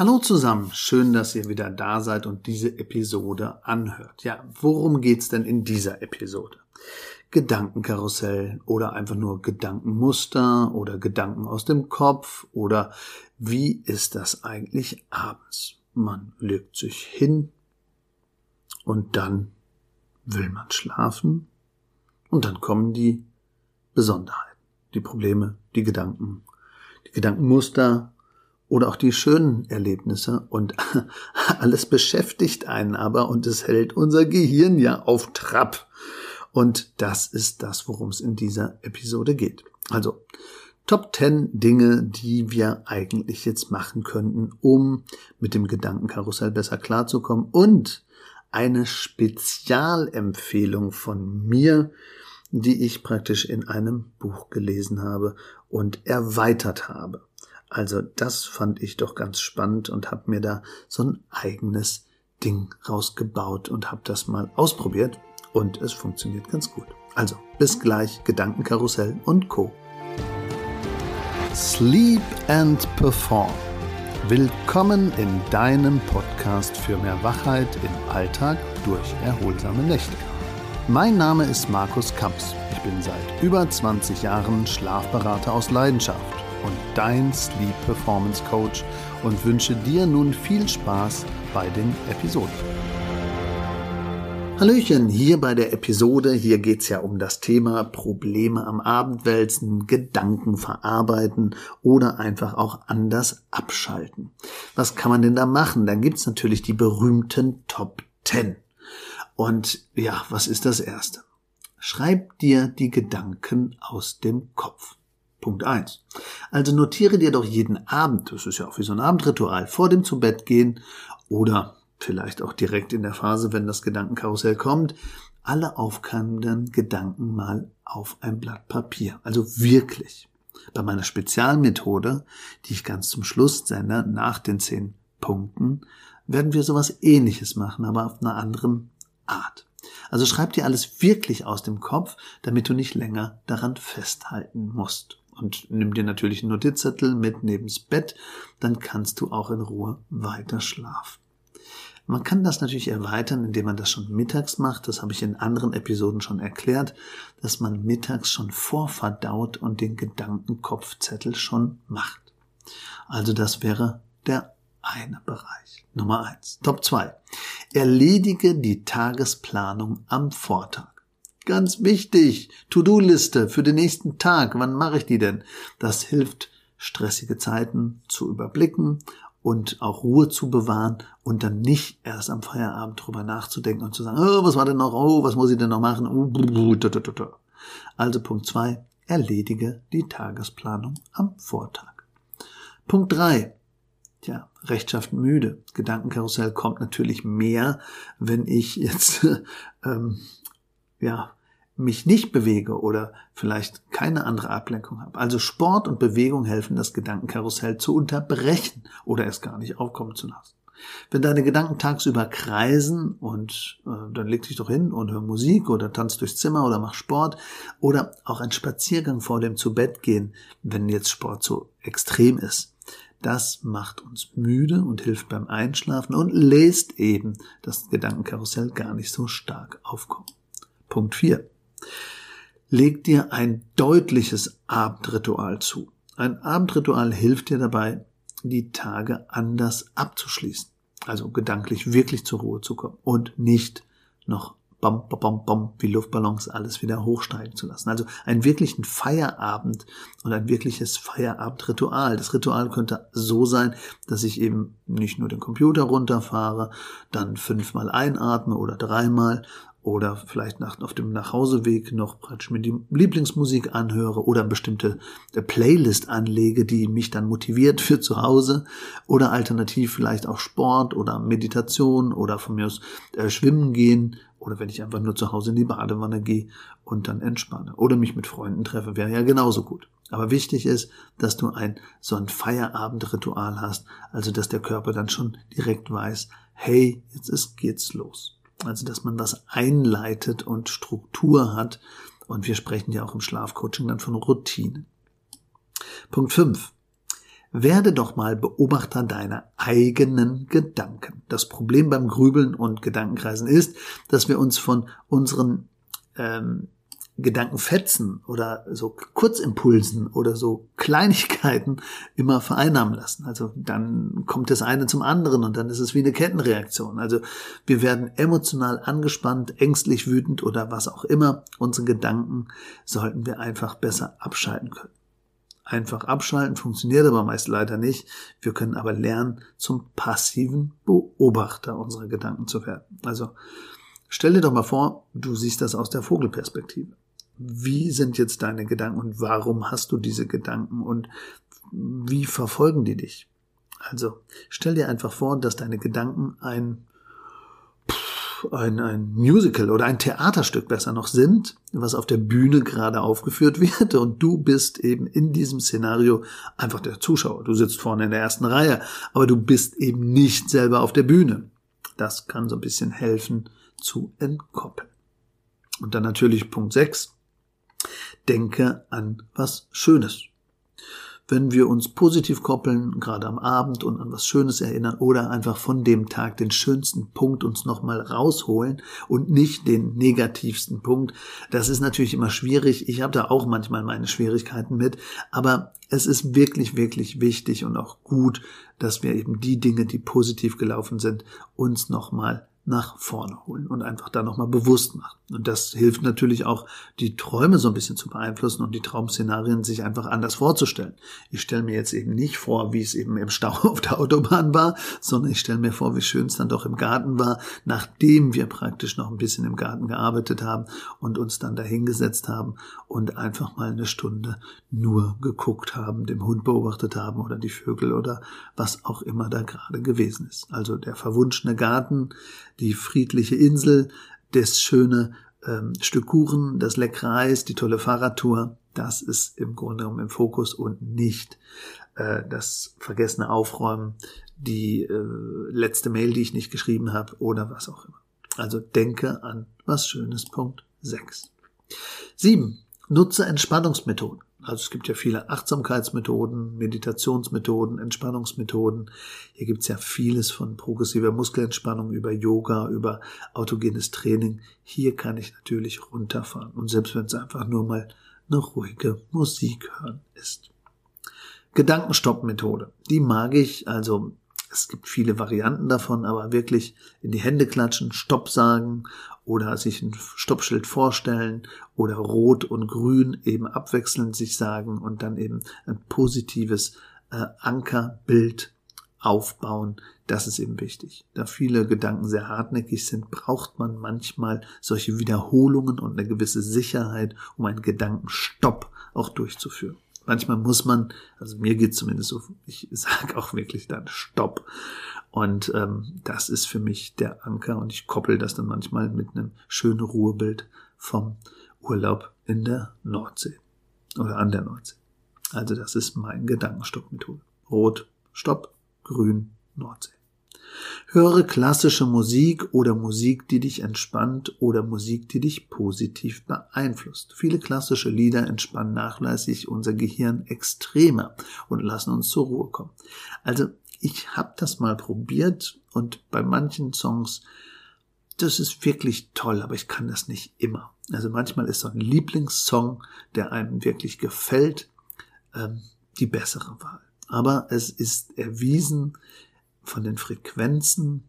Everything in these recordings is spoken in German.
Hallo zusammen, schön, dass ihr wieder da seid und diese Episode anhört. Ja, worum geht's denn in dieser Episode? Gedankenkarussell oder einfach nur Gedankenmuster oder Gedanken aus dem Kopf oder wie ist das eigentlich abends? Man legt sich hin und dann will man schlafen und dann kommen die Besonderheiten, die Probleme, die Gedanken, die Gedankenmuster oder auch die schönen Erlebnisse und alles beschäftigt einen aber und es hält unser Gehirn ja auf Trab. Und das ist das, worum es in dieser Episode geht. Also Top 10 Dinge, die wir eigentlich jetzt machen könnten, um mit dem Gedankenkarussell besser klarzukommen und eine Spezialempfehlung von mir, die ich praktisch in einem Buch gelesen habe und erweitert habe. Also das fand ich doch ganz spannend und habe mir da so ein eigenes Ding rausgebaut und habe das mal ausprobiert und es funktioniert ganz gut. Also bis gleich Gedankenkarussell und Co. Sleep and Perform. Willkommen in deinem Podcast für mehr Wachheit im Alltag durch erholsame Nächte. Mein Name ist Markus Kamps. Ich bin seit über 20 Jahren Schlafberater aus Leidenschaft und dein Sleep Performance Coach und wünsche dir nun viel Spaß bei den Episoden. Hallöchen, hier bei der Episode, hier geht's ja um das Thema Probleme am Abend wälzen, Gedanken verarbeiten oder einfach auch anders abschalten. Was kann man denn da machen? Dann gibt's natürlich die berühmten Top 10. Und ja, was ist das Erste? Schreib dir die Gedanken aus dem Kopf. Punkt eins. Also notiere dir doch jeden Abend, das ist ja auch wie so ein Abendritual, vor dem zu Bett gehen oder vielleicht auch direkt in der Phase, wenn das Gedankenkarussell kommt, alle aufkommenden Gedanken mal auf ein Blatt Papier. Also wirklich. Bei meiner Spezialmethode, die ich ganz zum Schluss sende, nach den zehn Punkten, werden wir sowas ähnliches machen, aber auf einer anderen Art. Also schreib dir alles wirklich aus dem Kopf, damit du nicht länger daran festhalten musst. Und nimm dir natürlich einen Notizzettel mit nebens Bett, dann kannst du auch in Ruhe weiter schlafen. Man kann das natürlich erweitern, indem man das schon mittags macht. Das habe ich in anderen Episoden schon erklärt, dass man mittags schon vorverdaut und den Gedankenkopfzettel schon macht. Also das wäre der eine Bereich. Nummer eins. Top zwei. Erledige die Tagesplanung am Vortag. Ganz wichtig. To-Do-Liste für den nächsten Tag. Wann mache ich die denn? Das hilft, stressige Zeiten zu überblicken und auch Ruhe zu bewahren und dann nicht erst am Feierabend drüber nachzudenken und zu sagen, oh, was war denn noch, oh, was muss ich denn noch machen? Also Punkt zwei, erledige die Tagesplanung am Vortag. Punkt drei, Tja, rechtschaffen müde. Gedankenkarussell kommt natürlich mehr, wenn ich jetzt ähm, ja mich nicht bewege oder vielleicht keine andere Ablenkung habe. Also Sport und Bewegung helfen, das Gedankenkarussell zu unterbrechen oder es gar nicht aufkommen zu lassen. Wenn deine Gedanken tagsüber kreisen und äh, dann leg dich doch hin und hör Musik oder tanz durchs Zimmer oder mach Sport oder auch ein Spaziergang vor dem zu Bett gehen, wenn jetzt Sport so extrem ist. Das macht uns müde und hilft beim Einschlafen und lässt eben das Gedankenkarussell gar nicht so stark aufkommen. Punkt 4. Leg dir ein deutliches Abendritual zu. Ein Abendritual hilft dir dabei, die Tage anders abzuschließen. Also gedanklich wirklich zur Ruhe zu kommen und nicht noch bom, bom, bom, bom, wie Luftballons alles wieder hochsteigen zu lassen. Also einen wirklichen Feierabend und ein wirkliches Feierabendritual. Das Ritual könnte so sein, dass ich eben nicht nur den Computer runterfahre, dann fünfmal einatme oder dreimal, oder vielleicht nach, auf dem Nachhauseweg noch praktisch mir die Lieblingsmusik anhöre oder bestimmte äh, Playlist anlege, die mich dann motiviert für zu Hause oder alternativ vielleicht auch Sport oder Meditation oder von mir aus äh, schwimmen gehen oder wenn ich einfach nur zu Hause in die Badewanne gehe und dann entspanne oder mich mit Freunden treffe, wäre ja genauso gut. Aber wichtig ist, dass du ein so ein Feierabendritual hast, also dass der Körper dann schon direkt weiß, hey, jetzt ist geht's los. Also, dass man was einleitet und Struktur hat. Und wir sprechen ja auch im Schlafcoaching dann von Routinen. Punkt 5. Werde doch mal Beobachter deiner eigenen Gedanken. Das Problem beim Grübeln und Gedankenkreisen ist, dass wir uns von unseren ähm, Gedankenfetzen oder so Kurzimpulsen oder so Kleinigkeiten immer vereinnahmen lassen. Also dann kommt das eine zum anderen und dann ist es wie eine Kettenreaktion. Also wir werden emotional angespannt, ängstlich, wütend oder was auch immer. Unsere Gedanken sollten wir einfach besser abschalten können. Einfach abschalten funktioniert aber meist leider nicht. Wir können aber lernen, zum passiven Beobachter unserer Gedanken zu werden. Also stell dir doch mal vor, du siehst das aus der Vogelperspektive wie sind jetzt deine Gedanken und warum hast du diese Gedanken und wie verfolgen die dich? Also stell dir einfach vor, dass deine Gedanken ein, ein, ein Musical oder ein Theaterstück besser noch sind, was auf der Bühne gerade aufgeführt wird und du bist eben in diesem Szenario einfach der Zuschauer. Du sitzt vorne in der ersten Reihe, aber du bist eben nicht selber auf der Bühne. Das kann so ein bisschen helfen zu entkoppeln. Und dann natürlich Punkt 6 denke an was Schönes. Wenn wir uns positiv koppeln, gerade am Abend und an was Schönes erinnern oder einfach von dem Tag den schönsten Punkt uns nochmal rausholen und nicht den negativsten Punkt, das ist natürlich immer schwierig. Ich habe da auch manchmal meine Schwierigkeiten mit, aber es ist wirklich, wirklich wichtig und auch gut, dass wir eben die Dinge, die positiv gelaufen sind, uns nochmal nach vorne holen und einfach da nochmal bewusst machen. Und das hilft natürlich auch, die Träume so ein bisschen zu beeinflussen und die Traumszenarien sich einfach anders vorzustellen. Ich stelle mir jetzt eben nicht vor, wie es eben im Stau auf der Autobahn war, sondern ich stelle mir vor, wie schön es dann doch im Garten war, nachdem wir praktisch noch ein bisschen im Garten gearbeitet haben und uns dann dahingesetzt haben und einfach mal eine Stunde nur geguckt haben, dem Hund beobachtet haben oder die Vögel oder was auch immer da gerade gewesen ist. Also der verwunschene Garten, die friedliche Insel, das schöne ähm, Stück Kuchen, das leckere Eis, die tolle Fahrradtour, das ist im Grunde genommen im Fokus und nicht äh, das vergessene Aufräumen, die äh, letzte Mail, die ich nicht geschrieben habe oder was auch immer. Also denke an was Schönes. Punkt 6. 7. Nutze Entspannungsmethoden. Also es gibt ja viele Achtsamkeitsmethoden, Meditationsmethoden, Entspannungsmethoden. Hier gibt es ja vieles von progressiver Muskelentspannung über Yoga, über autogenes Training. Hier kann ich natürlich runterfahren. Und selbst wenn es einfach nur mal eine ruhige Musik hören ist. Gedankenstopp-Methode. Die mag ich. Also es gibt viele Varianten davon, aber wirklich in die Hände klatschen, Stopp sagen oder sich ein Stoppschild vorstellen oder Rot und Grün eben abwechselnd sich sagen und dann eben ein positives äh, Ankerbild aufbauen. Das ist eben wichtig. Da viele Gedanken sehr hartnäckig sind, braucht man manchmal solche Wiederholungen und eine gewisse Sicherheit, um einen Gedankenstopp auch durchzuführen. Manchmal muss man, also mir geht zumindest so, ich sage auch wirklich dann Stopp. Und ähm, das ist für mich der Anker und ich koppel das dann manchmal mit einem schönen Ruhebild vom Urlaub in der Nordsee oder an der Nordsee. Also das ist mein Gedankenstoppmethode. Rot, Stopp, Grün, Nordsee. Höre klassische Musik oder Musik, die dich entspannt oder Musik, die dich positiv beeinflusst. Viele klassische Lieder entspannen nachlässig unser Gehirn extremer und lassen uns zur Ruhe kommen. Also ich habe das mal probiert und bei manchen Songs, das ist wirklich toll, aber ich kann das nicht immer. Also manchmal ist so ein Lieblingssong, der einem wirklich gefällt, ähm, die bessere Wahl. Aber es ist erwiesen von den Frequenzen,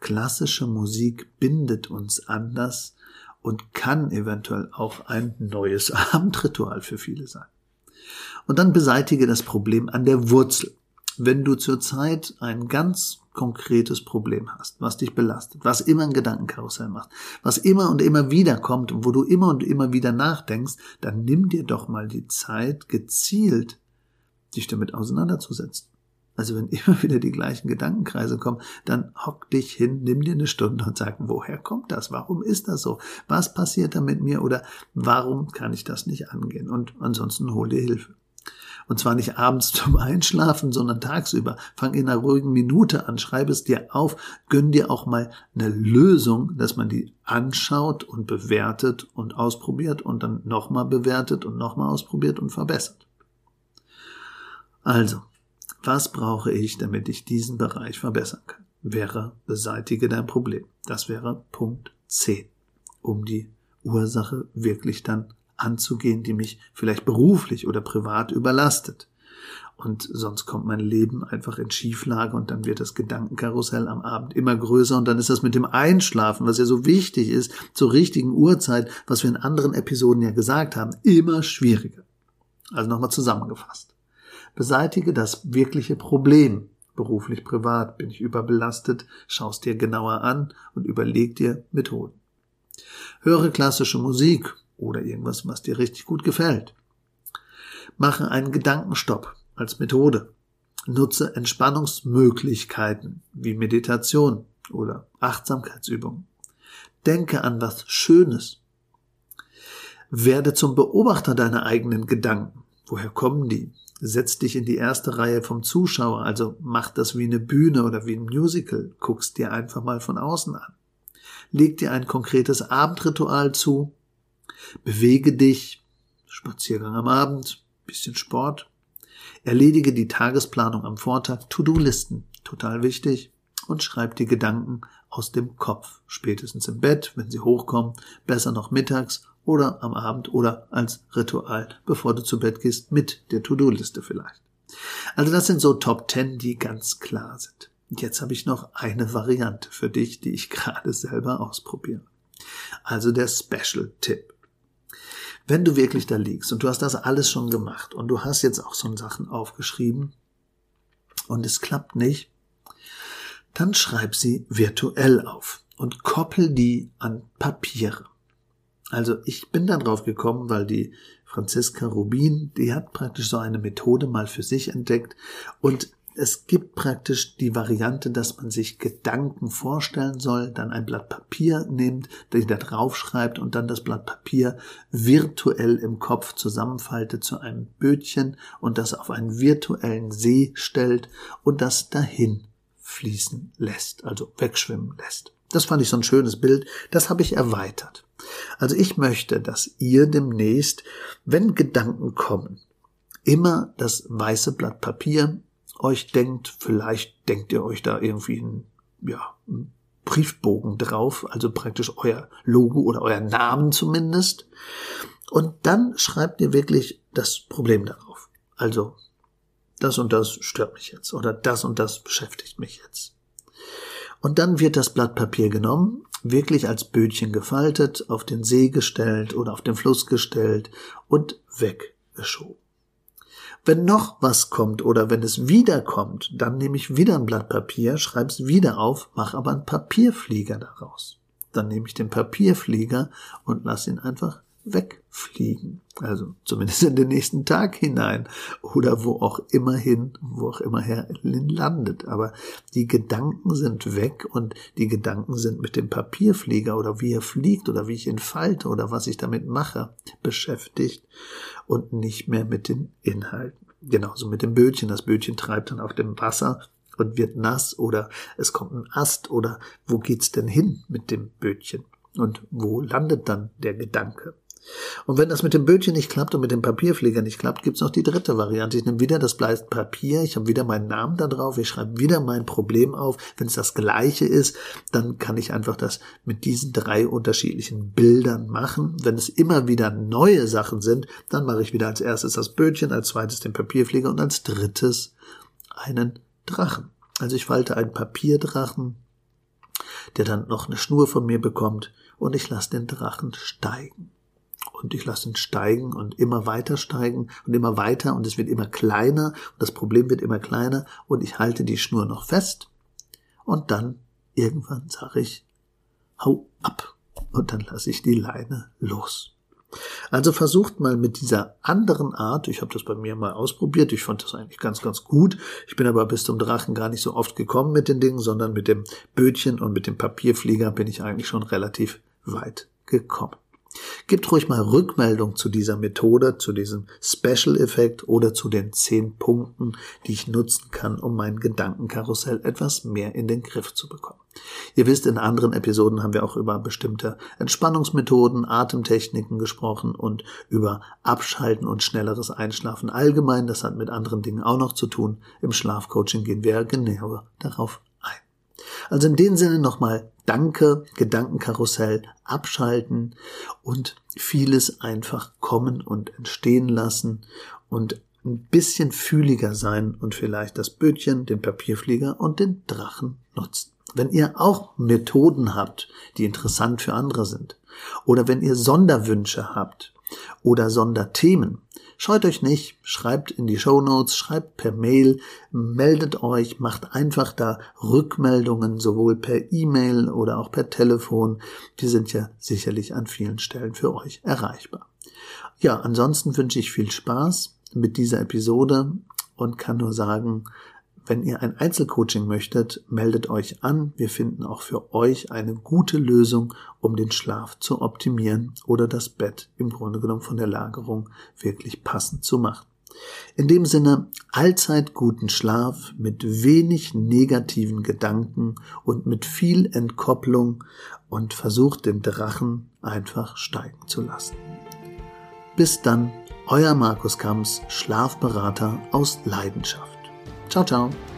klassische Musik bindet uns anders und kann eventuell auch ein neues Abendritual für viele sein. Und dann beseitige das Problem an der Wurzel. Wenn du zurzeit ein ganz konkretes Problem hast, was dich belastet, was immer ein Gedankenkarussell macht, was immer und immer wieder kommt und wo du immer und immer wieder nachdenkst, dann nimm dir doch mal die Zeit, gezielt dich damit auseinanderzusetzen. Also wenn immer wieder die gleichen Gedankenkreise kommen, dann hock dich hin, nimm dir eine Stunde und sag, woher kommt das? Warum ist das so? Was passiert da mit mir? Oder warum kann ich das nicht angehen? Und ansonsten hol dir Hilfe. Und zwar nicht abends zum Einschlafen, sondern tagsüber. Fang in einer ruhigen Minute an, schreib es dir auf, gönn dir auch mal eine Lösung, dass man die anschaut und bewertet und ausprobiert und dann nochmal bewertet und nochmal ausprobiert und verbessert. Also, Was brauche ich, damit ich diesen Bereich verbessern kann? Wäre, beseitige dein Problem. Das wäre Punkt 10, um die Ursache wirklich dann anzugehen, die mich vielleicht beruflich oder privat überlastet. Und sonst kommt mein Leben einfach in Schieflage und dann wird das Gedankenkarussell am Abend immer größer und dann ist das mit dem Einschlafen, was ja so wichtig ist, zur richtigen Uhrzeit, was wir in anderen Episoden ja gesagt haben, immer schwieriger. Also nochmal zusammengefasst. Beseitige das wirkliche Problem. Beruflich, privat, bin ich überbelastet, schaust dir genauer an und überleg dir Methoden. Höre klassische Musik oder irgendwas, was dir richtig gut gefällt. Mache einen Gedankenstopp als Methode. Nutze Entspannungsmöglichkeiten wie Meditation oder Achtsamkeitsübungen. Denke an was Schönes. Werde zum Beobachter deiner eigenen Gedanken. Woher kommen die? Setz dich in die erste Reihe vom Zuschauer, also mach das wie eine Bühne oder wie ein Musical, guckst dir einfach mal von außen an. Leg dir ein konkretes Abendritual zu, bewege dich, Spaziergang am Abend, bisschen Sport, Erledige die Tagesplanung am Vortag, To-Do-Listen, total wichtig, und schreib die Gedanken aus dem Kopf, spätestens im Bett, wenn sie hochkommen, besser noch mittags oder am Abend oder als Ritual, bevor du zu Bett gehst, mit der To-Do-Liste vielleicht. Also das sind so Top 10, die ganz klar sind. Und jetzt habe ich noch eine Variante für dich, die ich gerade selber ausprobiere. Also der Special-Tipp wenn du wirklich da liegst und du hast das alles schon gemacht und du hast jetzt auch so Sachen aufgeschrieben und es klappt nicht, dann schreib sie virtuell auf und koppel die an Papiere. Also ich bin da drauf gekommen, weil die Franziska Rubin, die hat praktisch so eine Methode mal für sich entdeckt und es gibt praktisch die Variante, dass man sich Gedanken vorstellen soll, dann ein Blatt Papier nimmt, den da drauf schreibt und dann das Blatt Papier virtuell im Kopf zusammenfaltet zu einem Bötchen und das auf einen virtuellen See stellt und das dahin fließen lässt, also wegschwimmen lässt. Das fand ich so ein schönes Bild, das habe ich erweitert. Also ich möchte, dass ihr demnächst, wenn Gedanken kommen, immer das weiße Blatt Papier euch denkt, vielleicht denkt ihr euch da irgendwie einen, ja, einen Briefbogen drauf, also praktisch euer Logo oder euer Namen zumindest. Und dann schreibt ihr wirklich das Problem darauf. Also, das und das stört mich jetzt oder das und das beschäftigt mich jetzt. Und dann wird das Blatt Papier genommen, wirklich als Bötchen gefaltet, auf den See gestellt oder auf den Fluss gestellt und weggeschoben. Wenn noch was kommt oder wenn es wiederkommt, dann nehme ich wieder ein Blatt Papier, schreibe es wieder auf, mache aber einen Papierflieger daraus. Dann nehme ich den Papierflieger und lasse ihn einfach wegfliegen. Also zumindest in den nächsten Tag hinein oder wo auch immer hin, wo auch immer her landet. Aber die Gedanken sind weg und die Gedanken sind mit dem Papierflieger oder wie er fliegt oder wie ich ihn falte oder was ich damit mache beschäftigt und nicht mehr mit den Inhalten. Genauso mit dem Bötchen. Das Bötchen treibt dann auf dem Wasser und wird nass oder es kommt ein Ast oder wo geht's denn hin mit dem Bötchen? Und wo landet dann der Gedanke? Und wenn das mit dem Bötchen nicht klappt und mit dem Papierflieger nicht klappt, gibt's noch die dritte Variante. Ich nehme wieder das Blatt Papier, ich habe wieder meinen Namen da drauf, ich schreibe wieder mein Problem auf. Wenn es das gleiche ist, dann kann ich einfach das mit diesen drei unterschiedlichen Bildern machen. Wenn es immer wieder neue Sachen sind, dann mache ich wieder als erstes das Bötchen, als zweites den Papierflieger und als drittes einen Drachen. Also ich falte einen Papierdrachen, der dann noch eine Schnur von mir bekommt und ich lasse den Drachen steigen und ich lasse ihn steigen und immer weiter steigen und immer weiter und es wird immer kleiner und das Problem wird immer kleiner und ich halte die Schnur noch fest und dann irgendwann sage ich, hau ab und dann lasse ich die Leine los. Also versucht mal mit dieser anderen Art, ich habe das bei mir mal ausprobiert, ich fand das eigentlich ganz, ganz gut. Ich bin aber bis zum Drachen gar nicht so oft gekommen mit den Dingen, sondern mit dem Bötchen und mit dem Papierflieger bin ich eigentlich schon relativ weit gekommen. Gebt ruhig mal Rückmeldung zu dieser Methode, zu diesem Special-Effekt oder zu den zehn Punkten, die ich nutzen kann, um mein Gedankenkarussell etwas mehr in den Griff zu bekommen. Ihr wisst, in anderen Episoden haben wir auch über bestimmte Entspannungsmethoden, Atemtechniken gesprochen und über Abschalten und schnelleres Einschlafen allgemein. Das hat mit anderen Dingen auch noch zu tun. Im Schlafcoaching gehen wir genauer darauf ein. Also in dem Sinne nochmal Danke, Gedankenkarussell abschalten und vieles einfach kommen und entstehen lassen und ein bisschen fühliger sein und vielleicht das Bötchen, den Papierflieger und den Drachen nutzen. Wenn ihr auch Methoden habt, die interessant für andere sind, oder wenn ihr Sonderwünsche habt oder Sonderthemen, scheut euch nicht, schreibt in die Show Notes, schreibt per Mail, meldet euch, macht einfach da Rückmeldungen, sowohl per E-Mail oder auch per Telefon. Die sind ja sicherlich an vielen Stellen für euch erreichbar. Ja, ansonsten wünsche ich viel Spaß mit dieser Episode und kann nur sagen, wenn ihr ein Einzelcoaching möchtet, meldet euch an. Wir finden auch für euch eine gute Lösung, um den Schlaf zu optimieren oder das Bett im Grunde genommen von der Lagerung wirklich passend zu machen. In dem Sinne, allzeit guten Schlaf mit wenig negativen Gedanken und mit viel Entkopplung und versucht den Drachen einfach steigen zu lassen. Bis dann, euer Markus Kamps, Schlafberater aus Leidenschaft. Ciao, ciao.